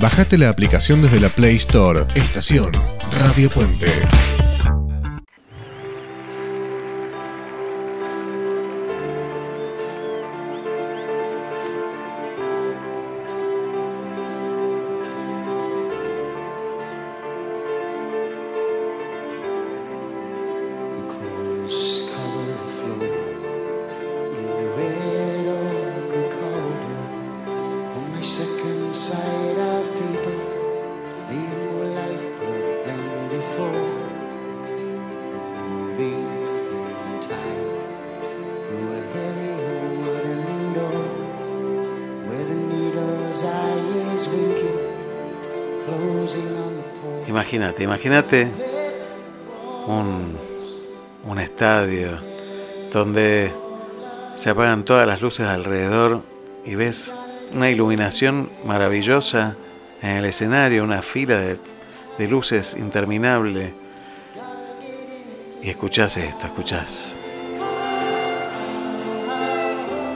Bajate la aplicación desde la Play Store. Estación Radio Puente. Imagínate, imagínate un, un estadio donde se apagan todas las luces alrededor y ves una iluminación maravillosa en el escenario, una fila de, luces interminable. Y escuchás esto, escuchás.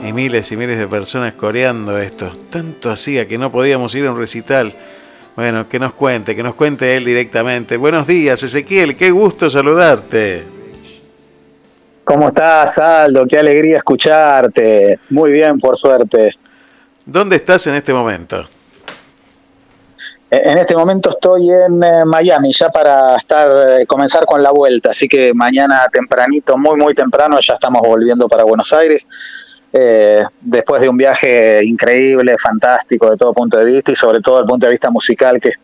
Y miles y miles de personas coreando esto. Tanto hacía que no podíamos ir a un recital. Bueno, que nos cuente, que nos cuente él directamente. Buenos días, Ezequiel, qué gusto saludarte. ¿Cómo estás, Aldo? Qué alegría escucharte. Muy bien, por suerte. ¿Dónde estás en este momento? En este momento estoy en eh, Miami, ya para estar eh, comenzar con la vuelta, así que mañana tempranito, muy muy temprano, ya estamos volviendo para Buenos Aires. Eh, después de un viaje increíble, fantástico de todo punto de vista y sobre todo el punto de vista musical, que es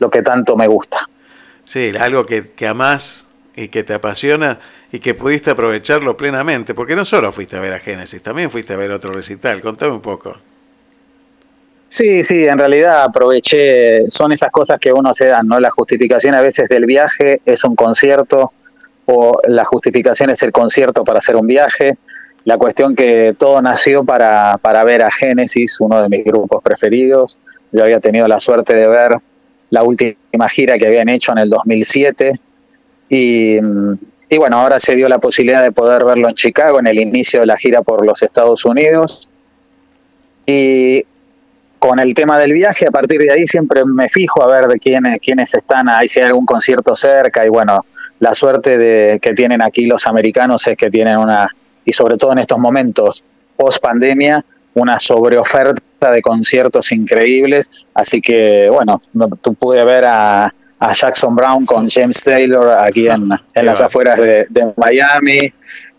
lo que tanto me gusta. Sí, algo que, que amás y que te apasiona y que pudiste aprovecharlo plenamente, porque no solo fuiste a ver a Génesis, también fuiste a ver otro recital. Contame un poco. Sí, sí, en realidad aproveché, son esas cosas que uno se dan, ¿no? La justificación a veces del viaje es un concierto o la justificación es el concierto para hacer un viaje la cuestión que todo nació para, para ver a Génesis, uno de mis grupos preferidos. Yo había tenido la suerte de ver la última gira que habían hecho en el 2007 y, y bueno, ahora se dio la posibilidad de poder verlo en Chicago en el inicio de la gira por los Estados Unidos. Y con el tema del viaje, a partir de ahí siempre me fijo a ver de quiénes, quiénes están ahí, si hay algún concierto cerca. Y bueno, la suerte de que tienen aquí los americanos es que tienen una y sobre todo en estos momentos post pandemia, una sobreoferta de conciertos increíbles. Así que, bueno, tú pude ver a, Jackson Brown con James Taylor aquí en, en las afueras de, Miami.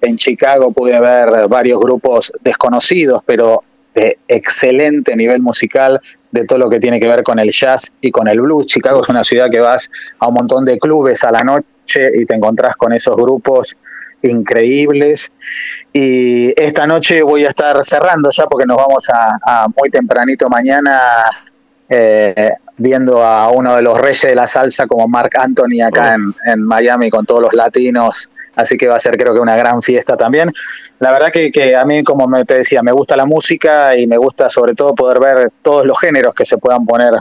En Chicago pude ver varios grupos desconocidos, pero de excelente nivel musical de todo lo que tiene que ver con el jazz y con el blues. Chicago es una ciudad que vas a un montón de clubes a la noche y te encontrás con esos grupos increíbles. Y esta noche voy a estar cerrando ya porque nos vamos a, muy tempranito mañana eh, viendo a uno de los reyes de la salsa como Mark Anthony acá en, en, Miami con todos los latinos, así que va a ser creo que una gran fiesta también. La verdad que, que a mí, como te decía, me gusta la música y me gusta sobre todo poder ver todos los géneros que se puedan poner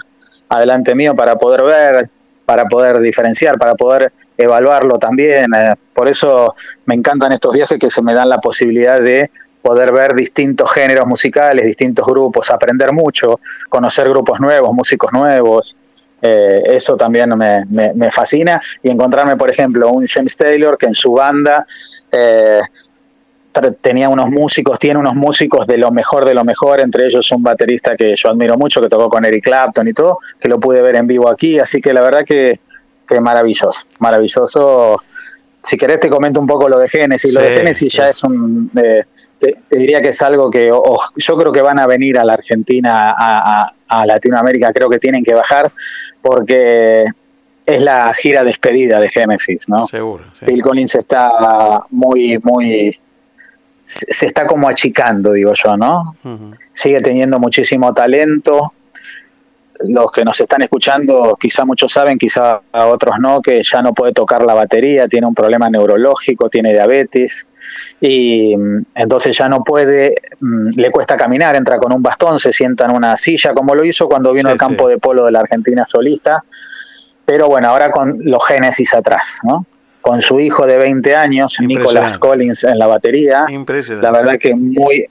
adelante mío para poder ver para poder diferenciar, para poder evaluarlo también. Eh, por eso me encantan estos viajes que se me dan la posibilidad de poder ver distintos géneros musicales, distintos grupos, aprender mucho, conocer grupos nuevos, músicos nuevos. Eh, eso también me, me, fascina y encontrarme, por ejemplo, un James Taylor que en su banda eh, tenía unos músicos, tiene unos músicos de lo mejor de lo mejor, entre ellos un baterista que yo admiro mucho, que tocó con Eric Clapton y todo, que lo pude ver en vivo aquí, así que la verdad que, que maravilloso, maravilloso. Si querés te comento un poco lo de Genesis. lo de Genesis ya es un, eh, te, diría que es algo que yo creo que van a venir a la Argentina, a, a, Latinoamérica, creo que tienen que bajar, porque es la gira despedida de Genesis, ¿no? Seguro. Bill Collins está muy, muy se está como achicando, digo yo, ¿no? Sigue teniendo muchísimo talento. Los que nos están escuchando, quizá muchos saben, quizá otros no, que ya no puede tocar la batería, tiene un problema neurológico, tiene diabetes y mm, entonces ya no puede, mm, le cuesta caminar, entra con un bastón, se sienta en una silla, como lo hizo cuando vino al campo de polo de la Argentina solista, pero bueno, ahora con los Génesis atrás, ¿no? Con su hijo de 20 años, Nicholas Collins, en la batería. La verdad que muy,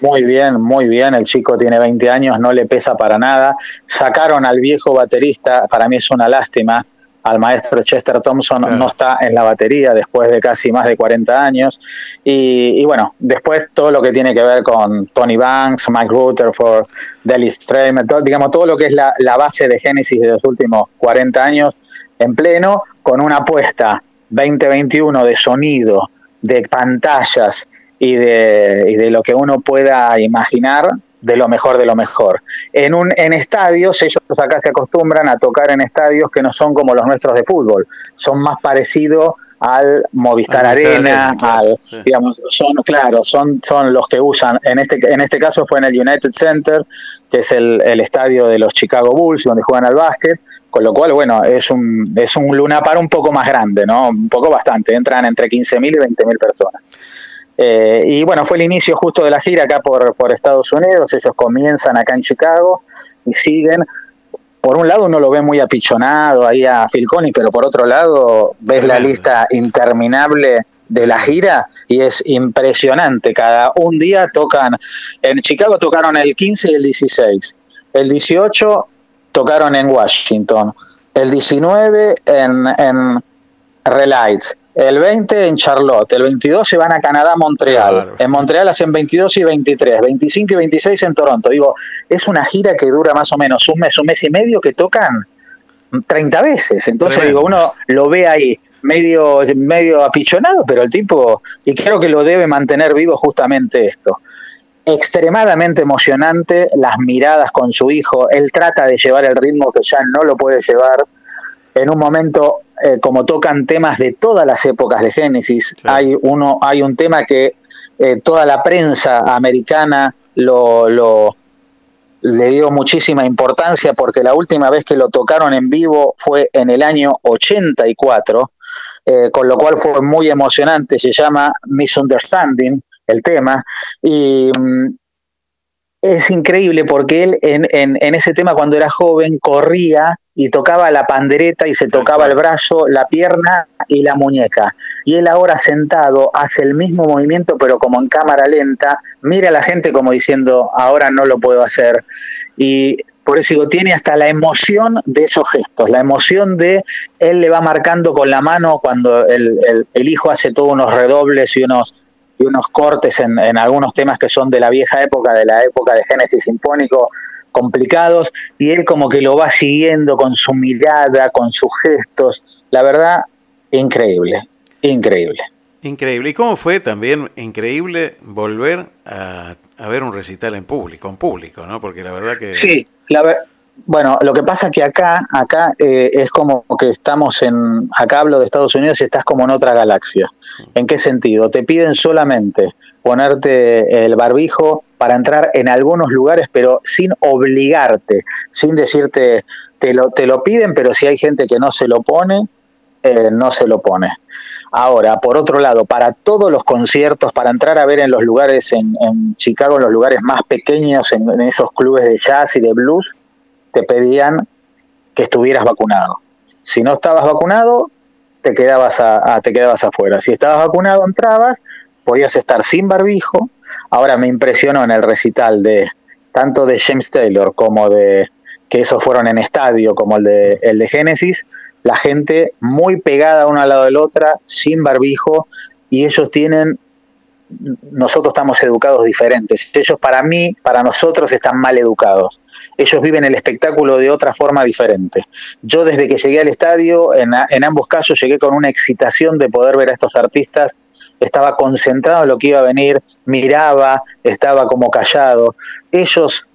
Muy bien, muy bien. El chico tiene 20 años, no le pesa para nada. Sacaron al viejo baterista, para mí es una lástima. Al maestro Chester Thompson no está en la batería después de casi más de 40 años. Y, bueno, después todo lo que tiene que ver con Tony Banks, Mike Rutherford, Deli Stramer, digamos, todo lo que es la, la base de Genesis de los últimos 40 años en pleno, con una apuesta 2021 de sonido, de pantallas y de, y de lo que uno pueda imaginar de lo mejor de lo mejor. En, un, en estadios, ellos acá se acostumbran a tocar en estadios que no son como los nuestros de fútbol, son más parecidos al Movistar Arena, al, digamos, son, claro, son, son los que usan, en este, en este caso fue en el United Center, que es el, el estadio de los Chicago Bulls, donde juegan al básquet, con lo cual, bueno, es un, es un lunapar un poco más grande, ¿no? Un poco bastante, entran entre 15.000 y 20.000 personas. Eh, y bueno, fue el inicio justo de la gira acá por, por Estados Unidos, ellos comienzan acá en Chicago y siguen. Por un lado uno lo ve muy apichonado ahí a Collins, pero por otro lado ves la lista interminable de la gira y es impresionante. Cada un día tocan, en Chicago tocaron el 15 y el 16, el 18 tocaron en Washington, el 19 en, en Relights, el 20 en Charlotte, el 22 se van a Canadá, Montreal. En Montreal hacen 22 y 23, 25 y 26 en Toronto. Digo, es una gira que dura más o menos un mes, un mes y medio que tocan 30 veces. Entonces, digo, uno lo ve ahí medio, medio apichonado, pero el tipo, y creo que lo debe mantener vivo justamente esto. Extremadamente emocionante las miradas con su hijo. Él trata de llevar el ritmo que ya no lo puede llevar. En un momento eh, como tocan temas de todas las épocas de Génesis, hay, uno, hay un tema que eh, toda la prensa americana lo, lo, le dio muchísima importancia porque la última vez que lo tocaron en vivo fue en el año 84, eh, con lo cual fue muy emocionante, se llama Misunderstanding el tema, y mm, es increíble porque él en, en, en, ese tema cuando era joven corría y tocaba la pandereta y se tocaba el brazo, la pierna y la muñeca. Y él ahora sentado hace el mismo movimiento pero como en cámara lenta, mira a la gente como diciendo, ahora no lo puedo hacer. Y por eso digo, tiene hasta la emoción de esos gestos, la emoción de él le va marcando con la mano cuando el, el, el hijo hace todos unos redobles y unos y unos cortes en, en, algunos temas que son de la vieja época, de la época de Génesis Sinfónico, complicados, y él como que lo va siguiendo con su mirada, con sus gestos. La verdad, increíble, increíble. Increíble. ¿Y cómo fue también increíble volver a, a ver un recital en público, en público, ¿no? Porque la verdad que... Sí, la verdad bueno, lo que pasa que acá, acá eh, es como que estamos en, acá hablo de Estados Unidos y estás como en otra galaxia. ¿En qué sentido? Te piden solamente ponerte el barbijo para entrar en algunos lugares, pero sin obligarte, sin decirte, te lo, te lo piden, pero si hay gente que no se lo pone, eh, no se lo pone. Ahora, por otro lado, para todos los conciertos, para entrar a ver en los lugares en, en Chicago, en los lugares más pequeños, en, en esos clubes de jazz y de blues, te pedían que estuvieras vacunado. Si no estabas vacunado, te quedabas, a, te quedabas afuera. Si estabas vacunado, entrabas, podías estar sin barbijo. Ahora me impresionó en el recital de tanto de James Taylor como de que esos fueron en estadio, como el de, el de Génesis, la gente muy pegada una al lado de la otra, sin barbijo, y ellos tienen nosotros estamos educados diferentes. Ellos para mí, para nosotros están mal educados. Ellos viven el espectáculo de otra forma diferente. Yo desde que llegué al estadio, en, en ambos casos llegué con una excitación de poder ver a estos artistas estaba concentrado en lo que iba a venir, miraba, estaba como callado. Ellos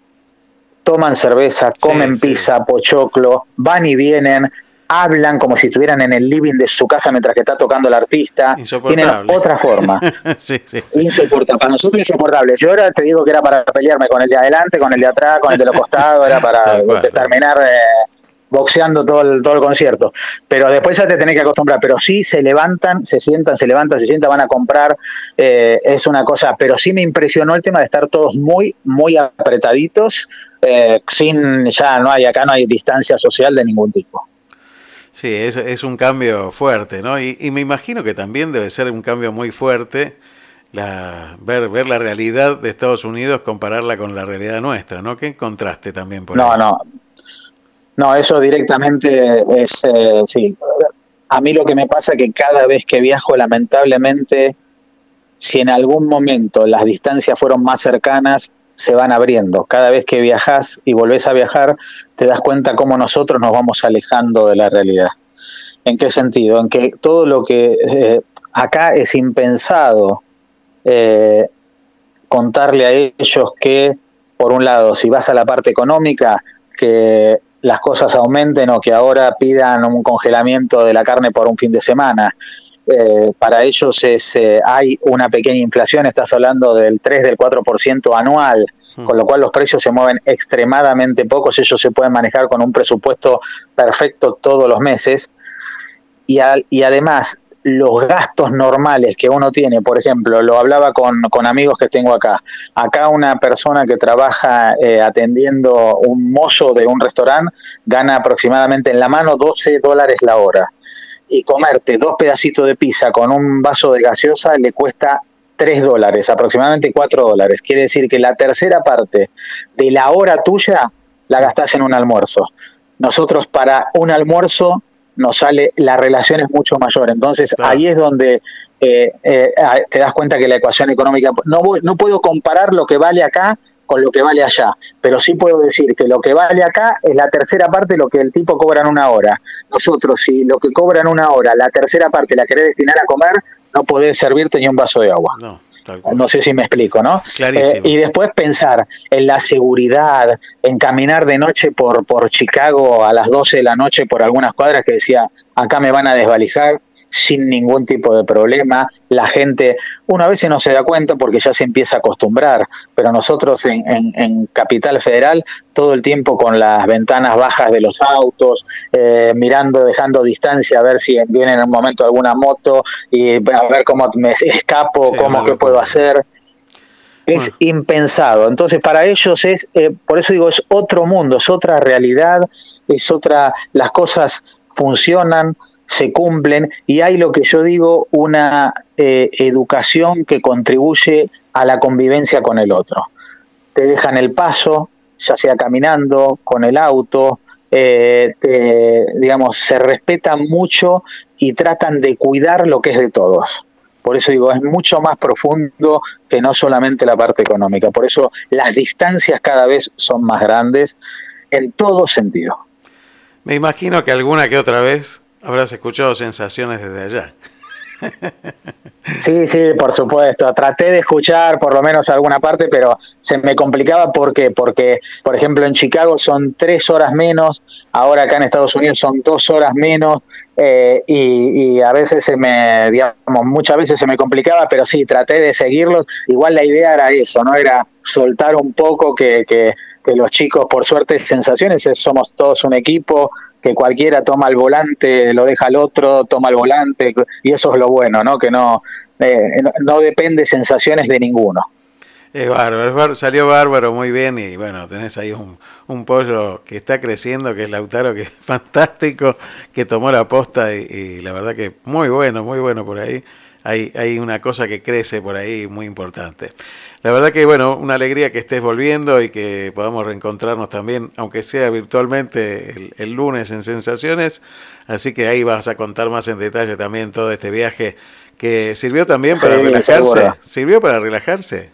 toman cerveza, comen sí, pizza, pochoclo, van y vienen, hablan como si estuvieran en el living de su casa mientras que está tocando el artista. Tienen otra forma. sí, sí. Insoportable. Para nosotros insoportable. Yo ahora te digo que era para pelearme con el de adelante, con el de atrás, con el de los costados, era para cual, terminar eh, boxeando todo el, todo el concierto. Pero después ya te tenés que acostumbrar. Pero sí se levantan, se sientan, se levantan, se sientan, van a comprar. Eh, es una cosa. Pero sí me impresionó el tema de estar todos muy, muy apretaditos. Eh, sin, ya no hay, acá no hay distancia social de ningún tipo. Sí, es, es un cambio fuerte, ¿no? Y, y, me imagino que también debe ser un cambio muy fuerte la, ver, ver la realidad de Estados Unidos, compararla con la realidad nuestra, ¿no? ¿Qué contraste también por no, ahí? No, no, eso directamente es, eh, sí. A mí lo que me pasa es que cada vez que viajo, lamentablemente, si en algún momento las distancias fueron más cercanas, se van abriendo. Cada vez que viajas y volvés a viajar, te das cuenta cómo nosotros nos vamos alejando de la realidad. ¿En qué sentido? En que todo lo que eh, acá es impensado eh, contarle a ellos que, por un lado, si vas a la parte económica, que las cosas aumenten o que ahora pidan un congelamiento de la carne por un fin de semana. Eh, para ellos es, eh, hay una pequeña inflación, estás hablando del 3, del 4% anual, con lo cual los precios se mueven extremadamente pocos, ellos se pueden manejar con un presupuesto perfecto todos los meses. Y, y además, los gastos normales que uno tiene, por ejemplo, lo hablaba con, amigos que tengo acá, acá una persona que trabaja eh, atendiendo un mozo de un restaurante gana aproximadamente en la mano 12 dólares la hora y comerte dos pedacitos de pizza con un vaso de gaseosa le cuesta 3 dólares, aproximadamente 4 dólares. Quiere decir que la tercera parte de la hora tuya la gastás en un almuerzo. Nosotros para un almuerzo nos sale, la relación es mucho mayor. Entonces ahí es donde eh, eh, te das cuenta que la ecuación económica, no, no puedo comparar lo que vale acá con lo que vale allá, pero sí puedo decir que lo que vale acá es la tercera parte de lo que el tipo cobra en una hora. Nosotros, si lo que cobra en una hora, la tercera parte la querés destinar a comer, no podés servirte ni un vaso de agua. No. No sé si me explico, ¿no? Eh, y después pensar en la seguridad, en caminar de noche por, por Chicago a las 12 de la noche por algunas cuadras que decía, acá me van a desvalijar, sin ningún tipo de problema. La gente, una vez no se da cuenta porque ya se empieza a acostumbrar, pero nosotros en, en, Capital Federal todo el tiempo con las ventanas bajas de los autos, eh, mirando, dejando distancia a ver si viene en un momento alguna moto y a ver cómo me escapo, cómo qué puedo hacer. Es impensado. Entonces, para ellos es, eh, por eso digo, es otro mundo, es otra realidad, es otra, las cosas funcionan, se cumplen y hay lo que yo digo, una eh, educación que contribuye a la convivencia con el otro. Te dejan el paso, ya sea caminando, con el auto, eh, digamos, se respetan mucho y tratan de cuidar lo que es de todos. Por eso digo, es mucho más profundo que no solamente la parte económica. Por eso las distancias cada vez son más grandes en todo sentido. Me imagino que alguna que otra vez Habrás escuchado sensaciones desde allá. Sí, sí, por supuesto. Traté de escuchar por lo menos alguna parte, pero se me complicaba. ¿Por qué? Porque, por ejemplo, en Chicago son tres horas menos, ahora acá en Estados Unidos son dos horas menos, eh, y, a veces se me, digamos, muchas veces se me complicaba, pero sí, traté de seguirlos. Igual la idea era eso, ¿no? Era soltar un poco que, que los chicos, por suerte, sensaciones, somos todos un equipo, que cualquiera toma el volante, lo deja al otro, toma el volante, y eso es lo bueno, ¿no? Que no, eh, no, depende sensaciones de ninguno. Es bárbaro, salió bárbaro, muy bien, y bueno, tenés ahí un, un, pollo que está creciendo, que es Lautaro, que es fantástico, que tomó la posta y la verdad que muy bueno, muy bueno por ahí. Hay, hay una cosa que crece por ahí muy importante. La verdad que, bueno, una alegría que estés volviendo y que podamos reencontrarnos también, aunque sea virtualmente, el, lunes en Sensaciones. Así que ahí vas a contar más en detalle también todo este viaje que sirvió también para relajarse. ¿Sirvió para relajarse?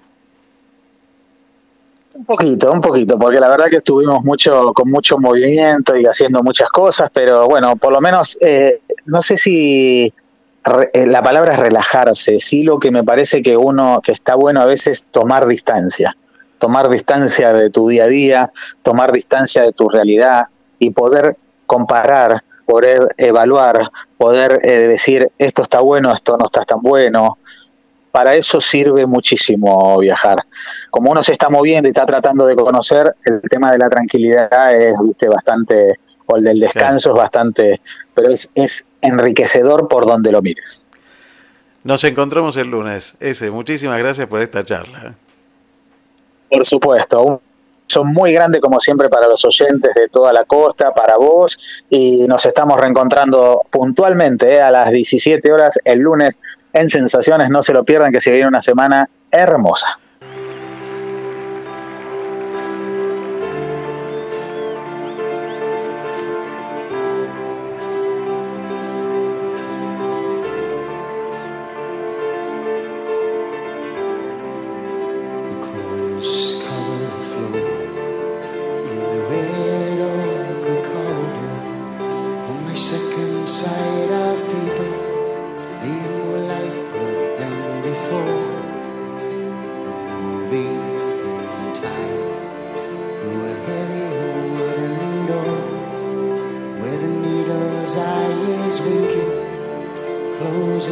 Un poquito, un poquito, porque la verdad que estuvimos mucho con mucho movimiento y haciendo muchas cosas, pero bueno, por lo menos eh, no sé si la palabra es relajarse, sí lo que me parece que uno, que está bueno a veces tomar distancia, tomar distancia de tu día a día, tomar distancia de tu realidad y poder comparar, poder evaluar, poder eh, decir esto está bueno, esto no está tan bueno. Para eso sirve muchísimo viajar. Como uno se está moviendo y está tratando de conocer, el tema de la tranquilidad es viste, bastante o el del descanso es bastante, pero es, es enriquecedor por donde lo mires. Nos encontramos el lunes. Ese, muchísimas gracias por esta charla. Por supuesto, un muy grande como siempre para los oyentes de toda la costa, para vos y nos estamos reencontrando puntualmente eh, a las 17 horas el lunes en Sensaciones. No se lo pierdan que se viene una semana hermosa.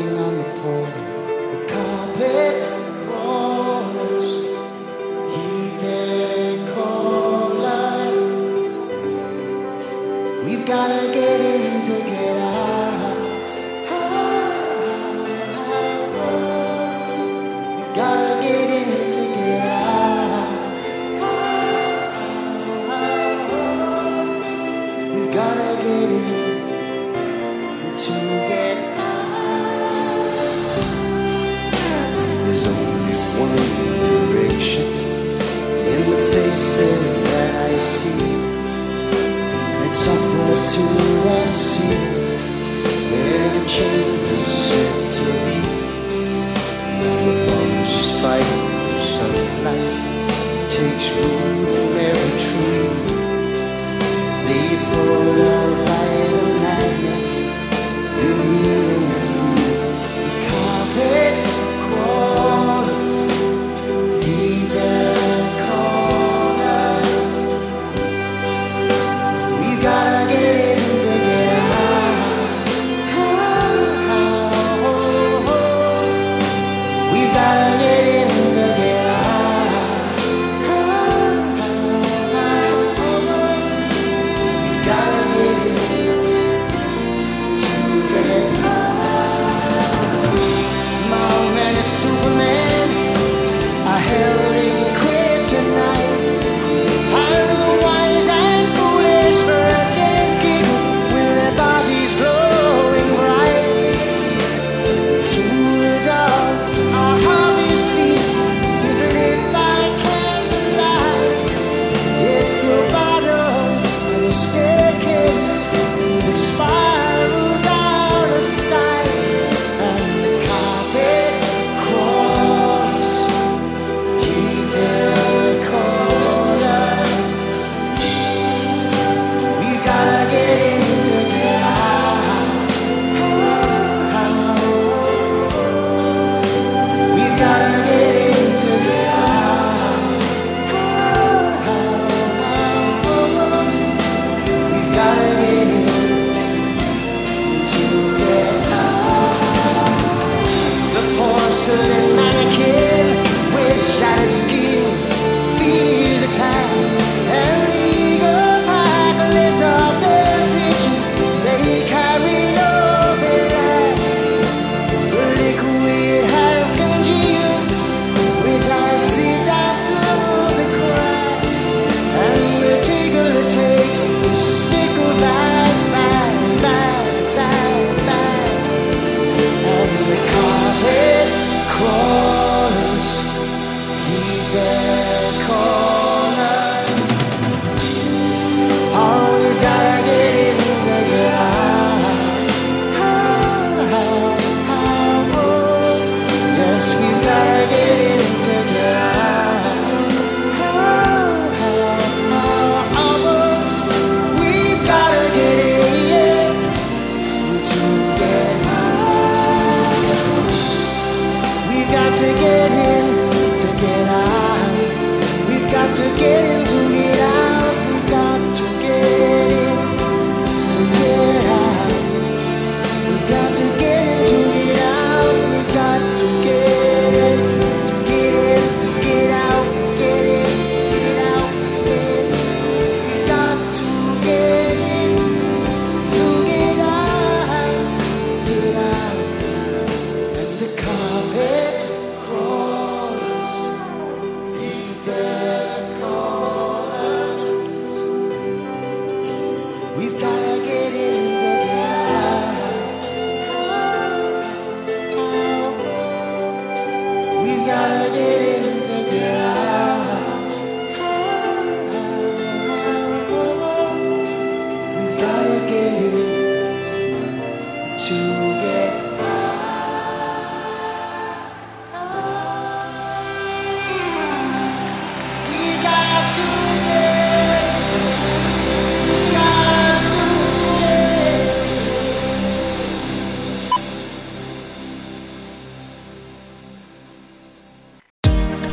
on the pole.